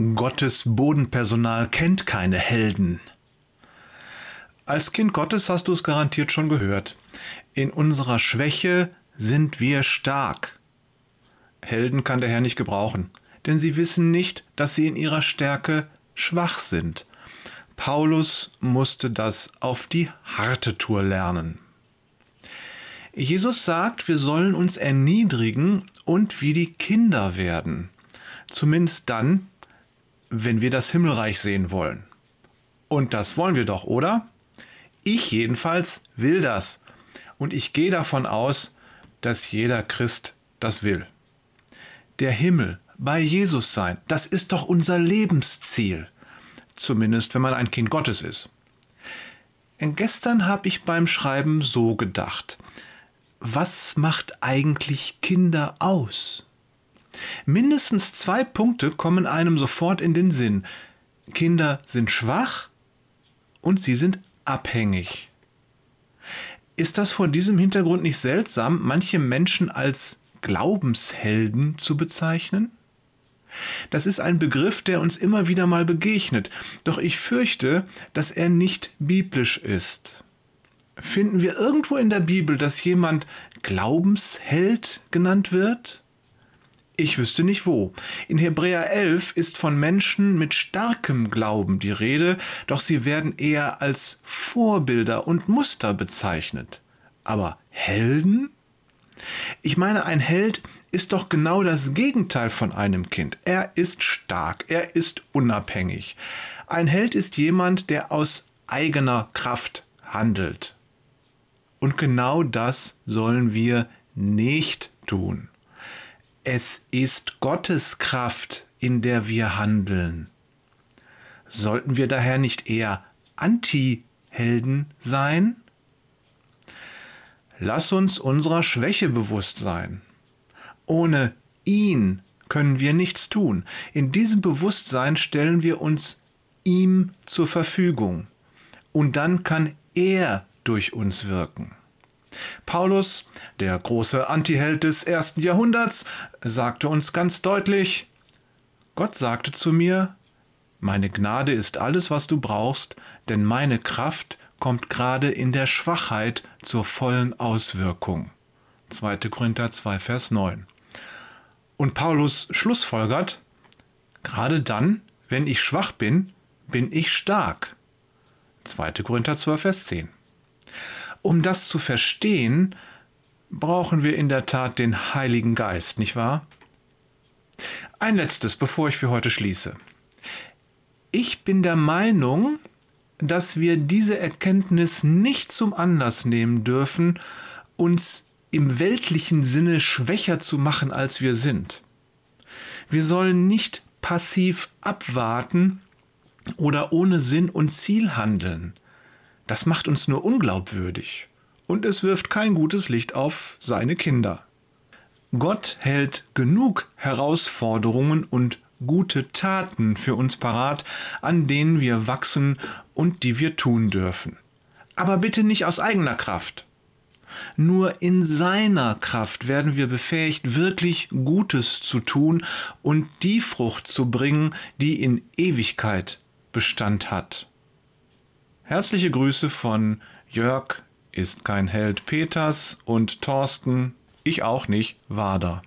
Gottes Bodenpersonal kennt keine Helden. Als Kind Gottes hast du es garantiert schon gehört. In unserer Schwäche sind wir stark. Helden kann der Herr nicht gebrauchen, denn sie wissen nicht, dass sie in ihrer Stärke schwach sind. Paulus musste das auf die harte Tour lernen. Jesus sagt, wir sollen uns erniedrigen und wie die Kinder werden. Zumindest dann, wenn wir das Himmelreich sehen wollen. Und das wollen wir doch, oder? Ich jedenfalls will das. Und ich gehe davon aus, dass jeder Christ das will. Der Himmel, bei Jesus sein, das ist doch unser Lebensziel. Zumindest wenn man ein Kind Gottes ist. Gestern habe ich beim Schreiben so gedacht. Was macht eigentlich Kinder aus? Mindestens zwei Punkte kommen einem sofort in den Sinn. Kinder sind schwach und sie sind abhängig. Ist das vor diesem Hintergrund nicht seltsam, manche Menschen als Glaubenshelden zu bezeichnen? Das ist ein Begriff, der uns immer wieder mal begegnet, doch ich fürchte, dass er nicht biblisch ist. Finden wir irgendwo in der Bibel, dass jemand Glaubensheld genannt wird? Ich wüsste nicht wo. In Hebräer 11 ist von Menschen mit starkem Glauben die Rede, doch sie werden eher als Vorbilder und Muster bezeichnet. Aber Helden? Ich meine, ein Held ist doch genau das Gegenteil von einem Kind. Er ist stark, er ist unabhängig. Ein Held ist jemand, der aus eigener Kraft handelt. Und genau das sollen wir nicht tun. Es ist Gottes Kraft, in der wir handeln. Sollten wir daher nicht eher Anti-Helden sein? Lass uns unserer Schwäche bewusst sein. Ohne ihn können wir nichts tun. In diesem Bewusstsein stellen wir uns ihm zur Verfügung. Und dann kann er durch uns wirken. Paulus, der große Antiheld des ersten Jahrhunderts, sagte uns ganz deutlich, Gott sagte zu mir, meine Gnade ist alles, was du brauchst, denn meine Kraft kommt gerade in der Schwachheit zur vollen Auswirkung. 2. Korinther 2, Vers 9. Und Paulus schlussfolgert, gerade dann, wenn ich schwach bin, bin ich stark. 2. Korinther 12, Vers 10. Um das zu verstehen, brauchen wir in der Tat den Heiligen Geist, nicht wahr? Ein letztes, bevor ich für heute schließe. Ich bin der Meinung, dass wir diese Erkenntnis nicht zum Anlass nehmen dürfen, uns im weltlichen Sinne schwächer zu machen, als wir sind. Wir sollen nicht passiv abwarten oder ohne Sinn und Ziel handeln. Das macht uns nur unglaubwürdig und es wirft kein gutes Licht auf seine Kinder. Gott hält genug Herausforderungen und gute Taten für uns parat, an denen wir wachsen und die wir tun dürfen. Aber bitte nicht aus eigener Kraft. Nur in seiner Kraft werden wir befähigt, wirklich Gutes zu tun und die Frucht zu bringen, die in Ewigkeit Bestand hat. Herzliche Grüße von Jörg ist kein Held Peters und Thorsten, ich auch nicht, Wader.